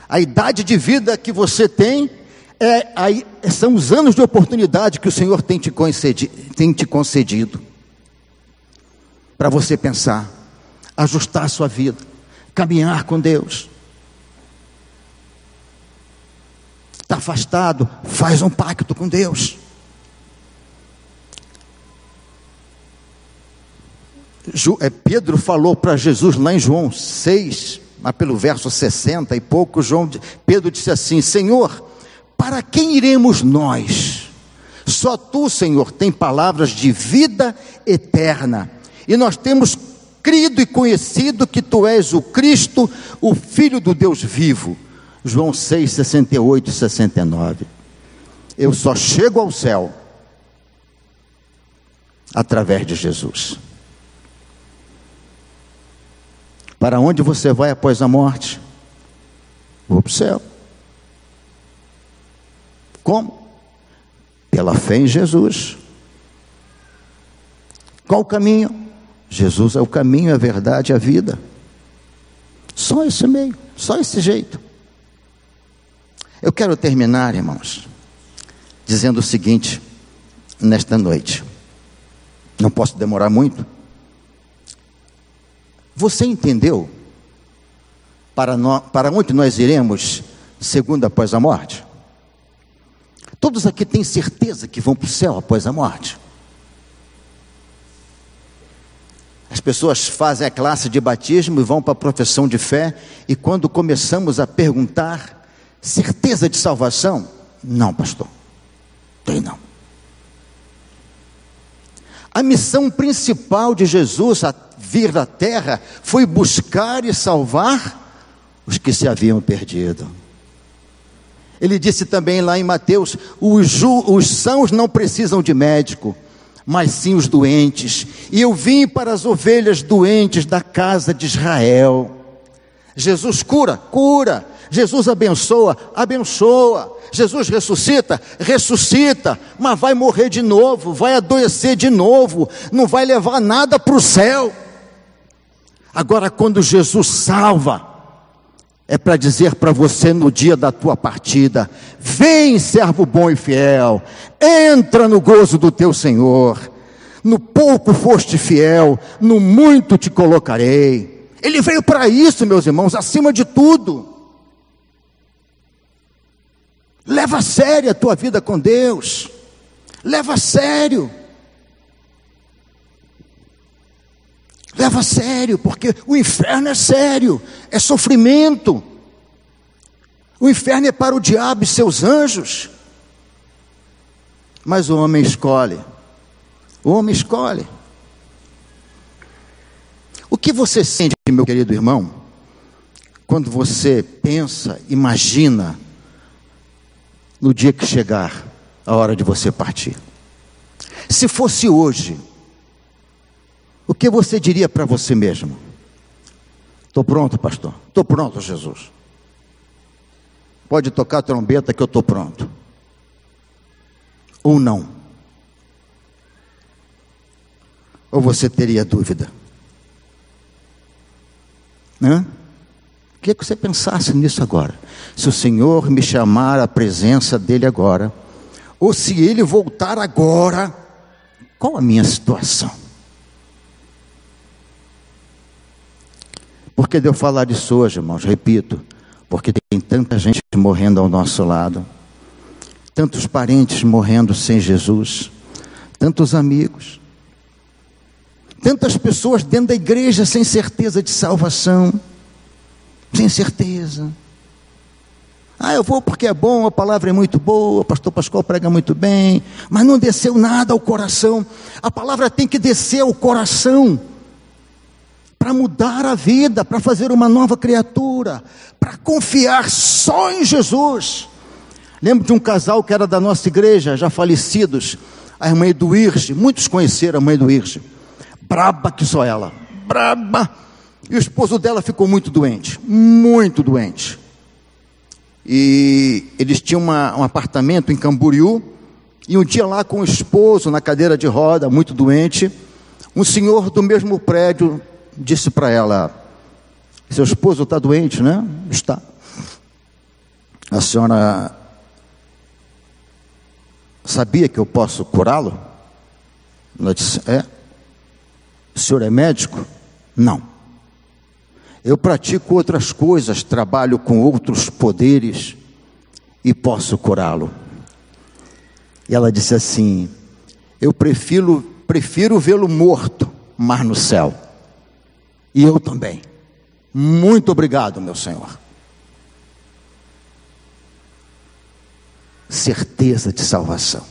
A idade de vida que você tem é, são os anos de oportunidade que o Senhor tem te concedido, tem te concedido para você pensar ajustar a sua vida, caminhar com Deus. Está afastado, faz um pacto com Deus. É, Pedro falou para Jesus lá em João 6, mas pelo verso 60 e pouco, João, Pedro disse assim: Senhor, para quem iremos nós? Só tu, Senhor, tem palavras de vida eterna, e nós temos crido e conhecido que tu és o Cristo, o Filho do Deus vivo. João 6, 68 e 69. Eu só chego ao céu através de Jesus. Para onde você vai após a morte? Vou para o céu. Como? Pela fé em Jesus. Qual o caminho? Jesus é o caminho, a verdade a vida. Só esse meio, só esse jeito. Eu quero terminar, irmãos, dizendo o seguinte nesta noite. Não posso demorar muito. Você entendeu para, nós, para onde nós iremos segundo após a morte? Todos aqui têm certeza que vão para o céu após a morte? As pessoas fazem a classe de batismo e vão para a profissão de fé, e quando começamos a perguntar certeza de salvação? Não, pastor. Tem não. A missão principal de Jesus a vir da terra foi buscar e salvar os que se haviam perdido. Ele disse também lá em Mateus: os, os sãos não precisam de médico, mas sim os doentes. E eu vim para as ovelhas doentes da casa de Israel. Jesus cura, cura. Jesus abençoa, abençoa. Jesus ressuscita, ressuscita, mas vai morrer de novo, vai adoecer de novo, não vai levar nada para o céu. Agora, quando Jesus salva, é para dizer para você no dia da tua partida: vem, servo bom e fiel, entra no gozo do teu Senhor. No pouco foste fiel, no muito te colocarei. Ele veio para isso, meus irmãos, acima de tudo. Leva a sério a tua vida com Deus. Leva a sério. Leva a sério, porque o inferno é sério, é sofrimento. O inferno é para o diabo e seus anjos. Mas o homem escolhe. O homem escolhe. O que você sente, meu querido irmão, quando você pensa, imagina no dia que chegar a hora de você partir? Se fosse hoje, o que você diria para você mesmo? Estou pronto, pastor. Estou pronto, Jesus. Pode tocar a trombeta que eu estou pronto. Ou não. Ou você teria dúvida? Hã? Queria que você pensasse nisso agora. Se o Senhor me chamar à presença dEle agora, ou se Ele voltar agora, qual a minha situação? Por que deu falar disso hoje, irmãos? Repito, porque tem tanta gente morrendo ao nosso lado, tantos parentes morrendo sem Jesus, tantos amigos, tantas pessoas dentro da igreja sem certeza de salvação, sem certeza. Ah, eu vou porque é bom, a palavra é muito boa, o pastor Pascoal prega muito bem, mas não desceu nada ao coração. A palavra tem que descer ao coração para mudar a vida, para fazer uma nova criatura, para confiar só em Jesus. Lembro de um casal que era da nossa igreja, já falecidos, a irmã Eduirge, muitos conheceram a mãe Eduirge, braba que só ela, braba. E o esposo dela ficou muito doente, muito doente. E eles tinham uma, um apartamento em Camboriú, e um dia lá com o esposo na cadeira de roda, muito doente, um senhor do mesmo prédio disse para ela: Seu esposo está doente, né? Está. A senhora sabia que eu posso curá-lo? Ela disse: É. O senhor é médico? Não. Eu pratico outras coisas, trabalho com outros poderes e posso curá-lo. E ela disse assim: Eu prefiro, prefiro vê-lo morto, mas no céu. E eu também. Muito obrigado, meu Senhor. Certeza de salvação.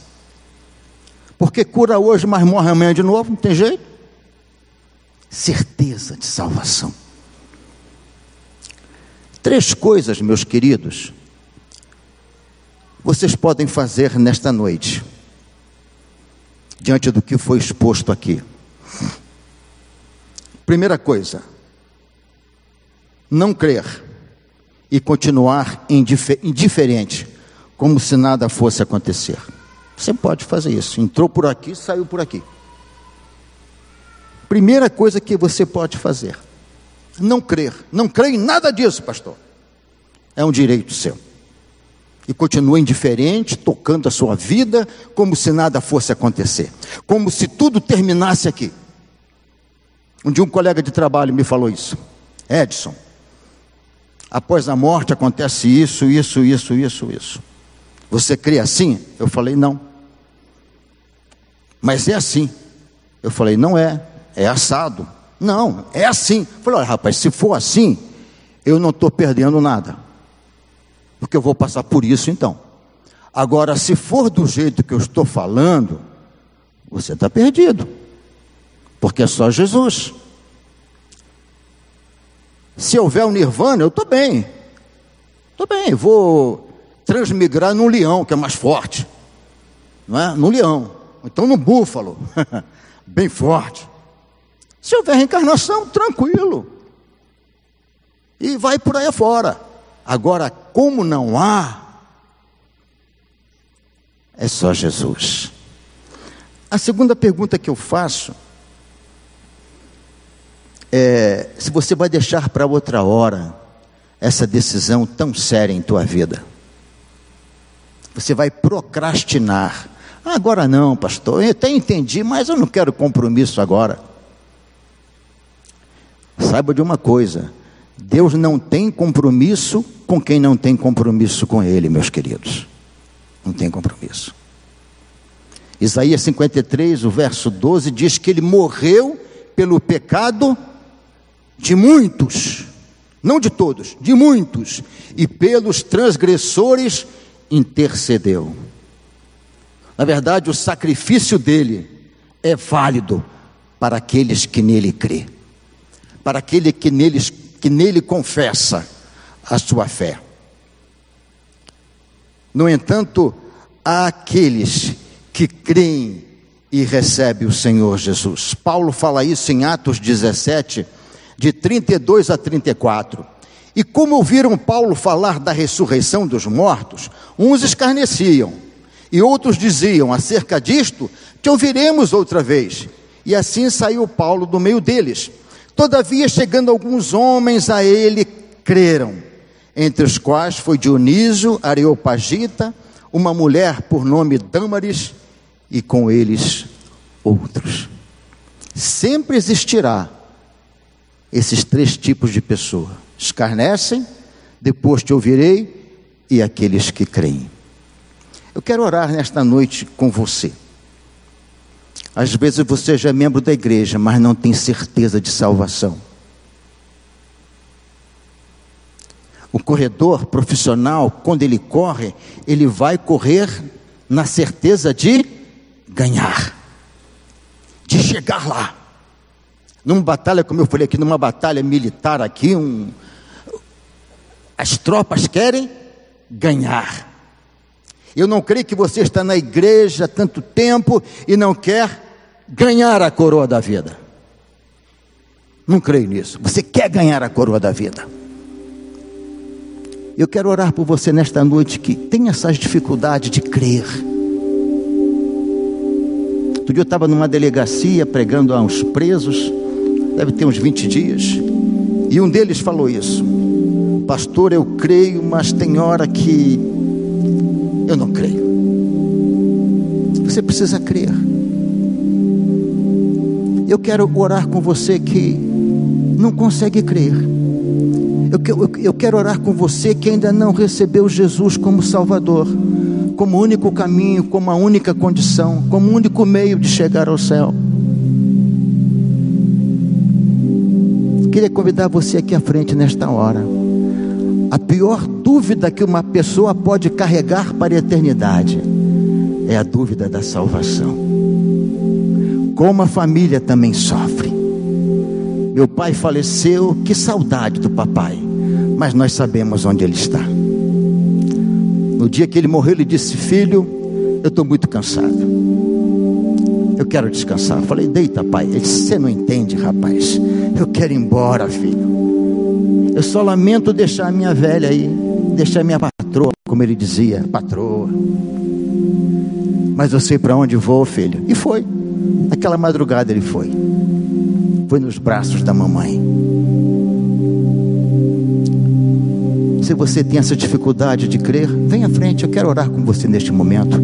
Porque cura hoje, mas morre amanhã de novo, não tem jeito. Certeza de salvação. Três coisas, meus queridos, vocês podem fazer nesta noite, diante do que foi exposto aqui. Primeira coisa, não crer e continuar indiferente, como se nada fosse acontecer. Você pode fazer isso. Entrou por aqui, saiu por aqui. primeira coisa que você pode fazer. Não crer. Não creio em nada disso, pastor. É um direito seu. E continua indiferente, tocando a sua vida, como se nada fosse acontecer. Como se tudo terminasse aqui. Um dia um colega de trabalho me falou isso. Edson, após a morte acontece isso, isso, isso, isso, isso. Você crê assim? Eu falei, não. Mas é assim. Eu falei, não é, é assado. Não, é assim. Eu falei, olha, rapaz, se for assim, eu não estou perdendo nada. Porque eu vou passar por isso então. Agora, se for do jeito que eu estou falando, você está perdido. Porque é só Jesus. Se houver um nirvana, eu estou bem. Estou bem, vou transmigrar num leão, que é mais forte. Não é? No leão. Então no búfalo. *laughs* bem forte. Se houver reencarnação, tranquilo. E vai por aí afora. Agora, como não há, é só Jesus. A segunda pergunta que eu faço é se você vai deixar para outra hora essa decisão tão séria em tua vida. Você vai procrastinar. agora não, pastor, eu até entendi, mas eu não quero compromisso agora. Saiba de uma coisa: Deus não tem compromisso com quem não tem compromisso com Ele, meus queridos. Não tem compromisso. Isaías 53, o verso 12, diz que ele morreu pelo pecado de muitos, não de todos, de muitos, e pelos transgressores intercedeu. Na verdade, o sacrifício dele é válido para aqueles que nele crê para aquele que, neles, que nele confessa a sua fé. No entanto, há aqueles que creem e recebem o Senhor Jesus. Paulo fala isso em Atos 17, de 32 a 34. E como ouviram Paulo falar da ressurreição dos mortos, uns escarneciam, e outros diziam: acerca disto, te ouviremos outra vez. E assim saiu Paulo do meio deles Todavia, chegando alguns homens a ele, creram, entre os quais foi Dionísio, Areopagita, uma mulher por nome Dâmaris, e com eles outros. Sempre existirá esses três tipos de pessoa: escarnecem, depois te ouvirei, e aqueles que creem. Eu quero orar nesta noite com você. Às vezes você já é membro da igreja, mas não tem certeza de salvação. O corredor profissional, quando ele corre, ele vai correr na certeza de ganhar, de chegar lá. Numa batalha, como eu falei aqui, numa batalha militar aqui, um, as tropas querem ganhar. Eu não creio que você está na igreja tanto tempo e não quer ganhar a coroa da vida. Não creio nisso. Você quer ganhar a coroa da vida. Eu quero orar por você nesta noite que tem essas dificuldades de crer. Outro dia eu estava numa delegacia pregando a uns presos, deve ter uns 20 dias, e um deles falou isso. Pastor, eu creio, mas tem hora que eu não creio. Você precisa crer. Eu quero orar com você que não consegue crer. Eu, eu, eu quero orar com você que ainda não recebeu Jesus como Salvador, como único caminho, como a única condição, como único meio de chegar ao céu. Queria convidar você aqui à frente nesta hora. A pior dúvida que uma pessoa pode carregar para a eternidade é a dúvida da salvação como a família também sofre. Meu pai faleceu, que saudade do papai, mas nós sabemos onde ele está. No dia que ele morreu, ele disse: Filho, eu estou muito cansado. Eu quero descansar. Eu falei: Deita, pai. Ele disse: Você não entende, rapaz. Eu quero ir embora, filho. Eu só lamento deixar minha velha aí, deixar minha patroa, como ele dizia, patroa. Mas eu sei para onde vou, filho. E foi. Aquela madrugada ele foi. foi nos braços da mamãe. Se você tem essa dificuldade de crer, vem à frente, eu quero orar com você neste momento.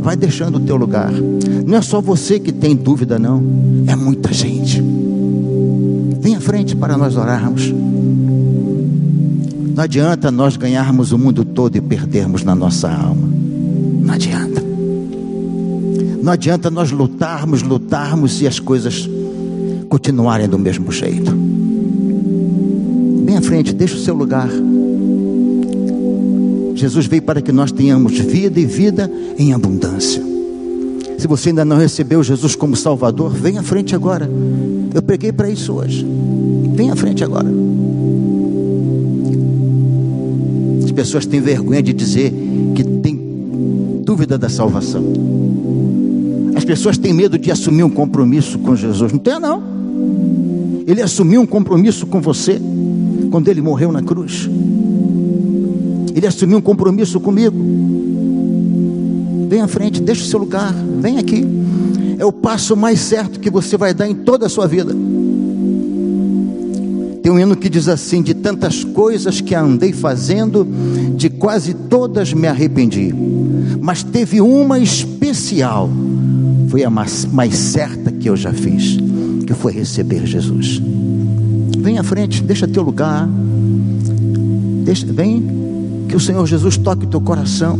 Vai deixando o teu lugar. Não é só você que tem dúvida, não. É muita gente. Vem à frente para nós orarmos. Não adianta nós ganharmos o mundo todo e perdermos na nossa alma. Não adianta. Não adianta nós lutarmos, lutarmos e as coisas continuarem do mesmo jeito. Vem à frente, deixa o seu lugar. Jesus veio para que nós tenhamos vida e vida em abundância. Se você ainda não recebeu Jesus como Salvador, vem à frente agora. Eu preguei para isso hoje. Vem à frente agora. Pessoas têm vergonha de dizer que tem dúvida da salvação. As pessoas têm medo de assumir um compromisso com Jesus. Não tem, não. Ele assumiu um compromisso com você quando ele morreu na cruz. Ele assumiu um compromisso comigo. Vem à frente, deixa o seu lugar, vem aqui. É o passo mais certo que você vai dar em toda a sua vida. Tem um hino que diz assim: De tantas coisas que andei fazendo, de quase todas me arrependi, mas teve uma especial, foi a mais, mais certa que eu já fiz, que foi receber Jesus. Vem à frente, deixa teu lugar, deixa, vem, que o Senhor Jesus toque teu coração.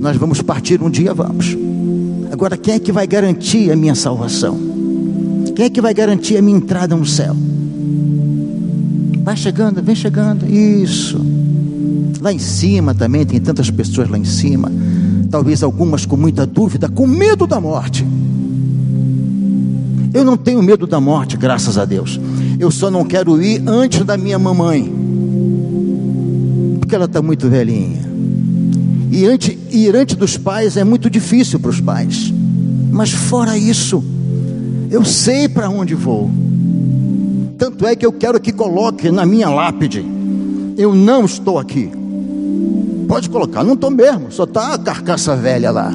Nós vamos partir um dia, vamos. Agora, quem é que vai garantir a minha salvação? Quem é que vai garantir a minha entrada no céu? Vai chegando, vem chegando. Isso. Lá em cima também tem tantas pessoas lá em cima. Talvez algumas com muita dúvida, com medo da morte. Eu não tenho medo da morte, graças a Deus. Eu só não quero ir antes da minha mamãe porque ela está muito velhinha. E ante, ir antes dos pais é muito difícil para os pais. Mas fora isso, eu sei para onde vou. Tanto é que eu quero que coloque na minha lápide: eu não estou aqui. Pode colocar, não estou mesmo, só está a carcaça velha lá.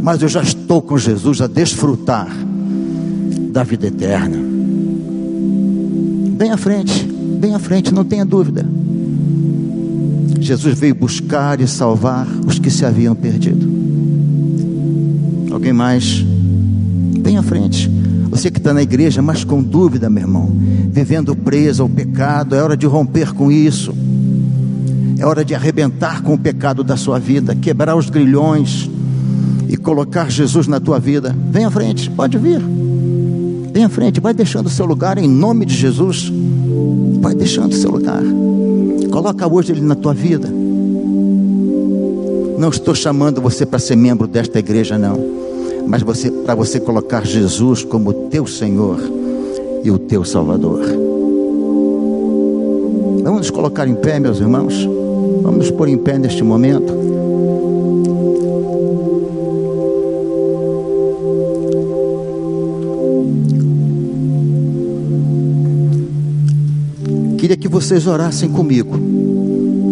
Mas eu já estou com Jesus a desfrutar da vida eterna. Bem à frente, bem à frente, não tenha dúvida. Jesus veio buscar e salvar os que se haviam perdido. Alguém mais? Bem à frente. Você que está na igreja, mas com dúvida, meu irmão, vivendo preso ao pecado, é hora de romper com isso. É hora de arrebentar com o pecado da sua vida, quebrar os grilhões e colocar Jesus na tua vida. Vem à frente, pode vir. Vem à frente, vai deixando o seu lugar em nome de Jesus. Vai deixando o seu lugar. Coloca hoje Ele na tua vida. Não estou chamando você para ser membro desta igreja, não. Mas você, para você colocar Jesus como teu Senhor e o teu Salvador. Vamos nos colocar em pé, meus irmãos. Vamos nos pôr em pé neste momento. Queria que vocês orassem comigo.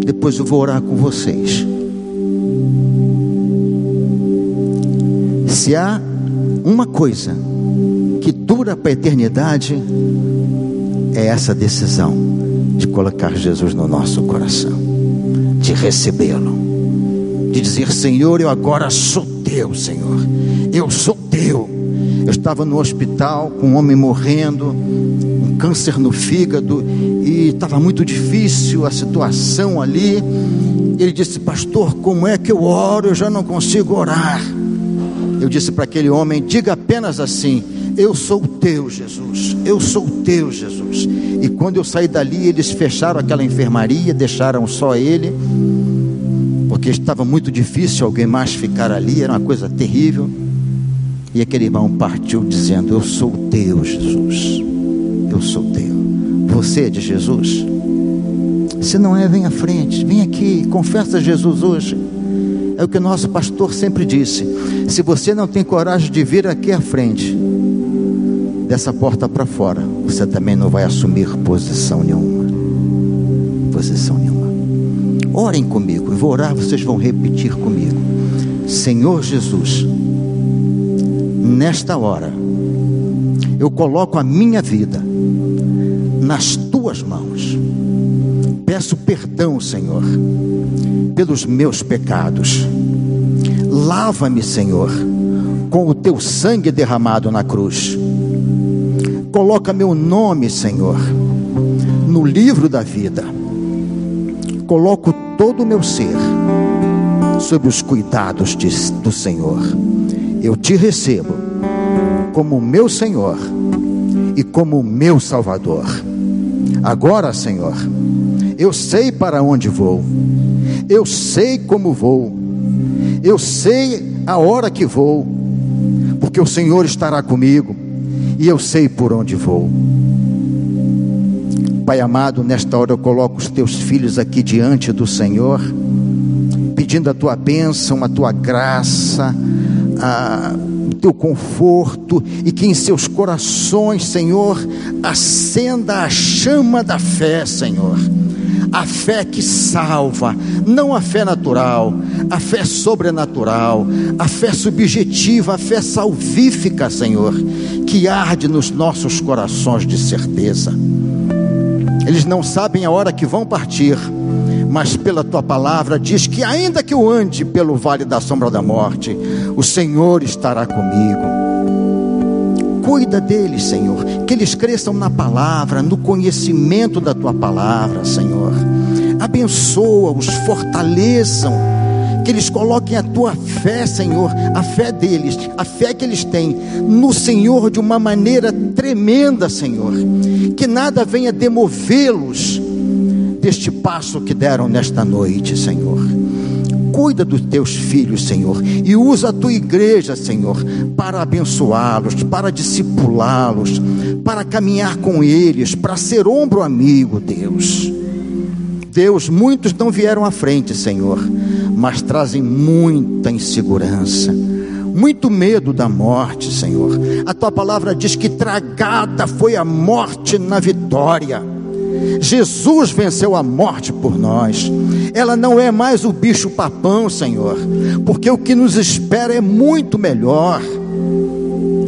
Depois eu vou orar com vocês. Se há uma coisa que dura para a eternidade, é essa decisão de colocar Jesus no nosso coração, de recebê-lo, de dizer: Senhor, eu agora sou teu, Senhor, eu sou teu. Eu estava no hospital com um homem morrendo, um câncer no fígado, e estava muito difícil a situação ali. Ele disse: Pastor, como é que eu oro? Eu já não consigo orar. Eu disse para aquele homem: Diga apenas assim: Eu sou teu, Jesus. Eu sou teu, Jesus. E quando eu saí dali, eles fecharam aquela enfermaria, deixaram só ele, porque estava muito difícil alguém mais ficar ali, era uma coisa terrível. E aquele irmão partiu dizendo: Eu sou teu, Jesus. Eu sou teu. Você é de Jesus? Se não é, vem à frente, vem aqui, confessa Jesus hoje. É o que o nosso pastor sempre disse. Se você não tem coragem de vir aqui à frente, dessa porta para fora, você também não vai assumir posição nenhuma. Posição nenhuma. Orem comigo, eu vou orar, vocês vão repetir comigo. Senhor Jesus, nesta hora, eu coloco a minha vida nas tuas mãos. Peço perdão, Senhor, pelos meus pecados. Lava-me, Senhor, com o teu sangue derramado na cruz. Coloca meu nome, Senhor, no livro da vida. Coloco todo o meu ser sob os cuidados de, do Senhor. Eu te recebo como meu Senhor e como meu Salvador. Agora, Senhor, eu sei para onde vou, eu sei como vou, eu sei a hora que vou, porque o Senhor estará comigo e eu sei por onde vou. Pai amado, nesta hora eu coloco os teus filhos aqui diante do Senhor, pedindo a tua bênção, a tua graça, a teu conforto e que em seus corações, Senhor, acenda a chama da fé, Senhor. A fé que salva, não a fé natural, a fé sobrenatural, a fé subjetiva, a fé salvífica, Senhor, que arde nos nossos corações de certeza. Eles não sabem a hora que vão partir, mas pela tua palavra diz que ainda que eu ande pelo vale da sombra da morte, o Senhor estará comigo. Cuida deles, Senhor, que eles cresçam na palavra, no conhecimento da tua palavra, Senhor. Abençoa-os, fortaleçam, que eles coloquem a tua fé, Senhor, a fé deles, a fé que eles têm no Senhor de uma maneira tremenda, Senhor. Que nada venha demovê-los deste passo que deram nesta noite, Senhor. Cuida dos teus filhos, Senhor, e usa a tua igreja, Senhor, para abençoá-los, para discipulá-los, para caminhar com eles, para ser ombro amigo, Deus. Deus, muitos não vieram à frente, Senhor, mas trazem muita insegurança, muito medo da morte, Senhor. A tua palavra diz que tragada foi a morte na vitória. Jesus venceu a morte por nós. Ela não é mais o bicho papão, Senhor, porque o que nos espera é muito melhor.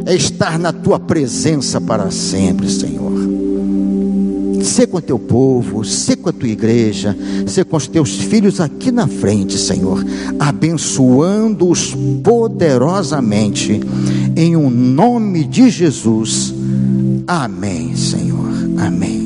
É estar na tua presença para sempre, Senhor. Ser com o teu povo, ser com a tua igreja, ser com os teus filhos aqui na frente, Senhor, abençoando-os poderosamente, em um nome de Jesus. Amém, Senhor. Amém.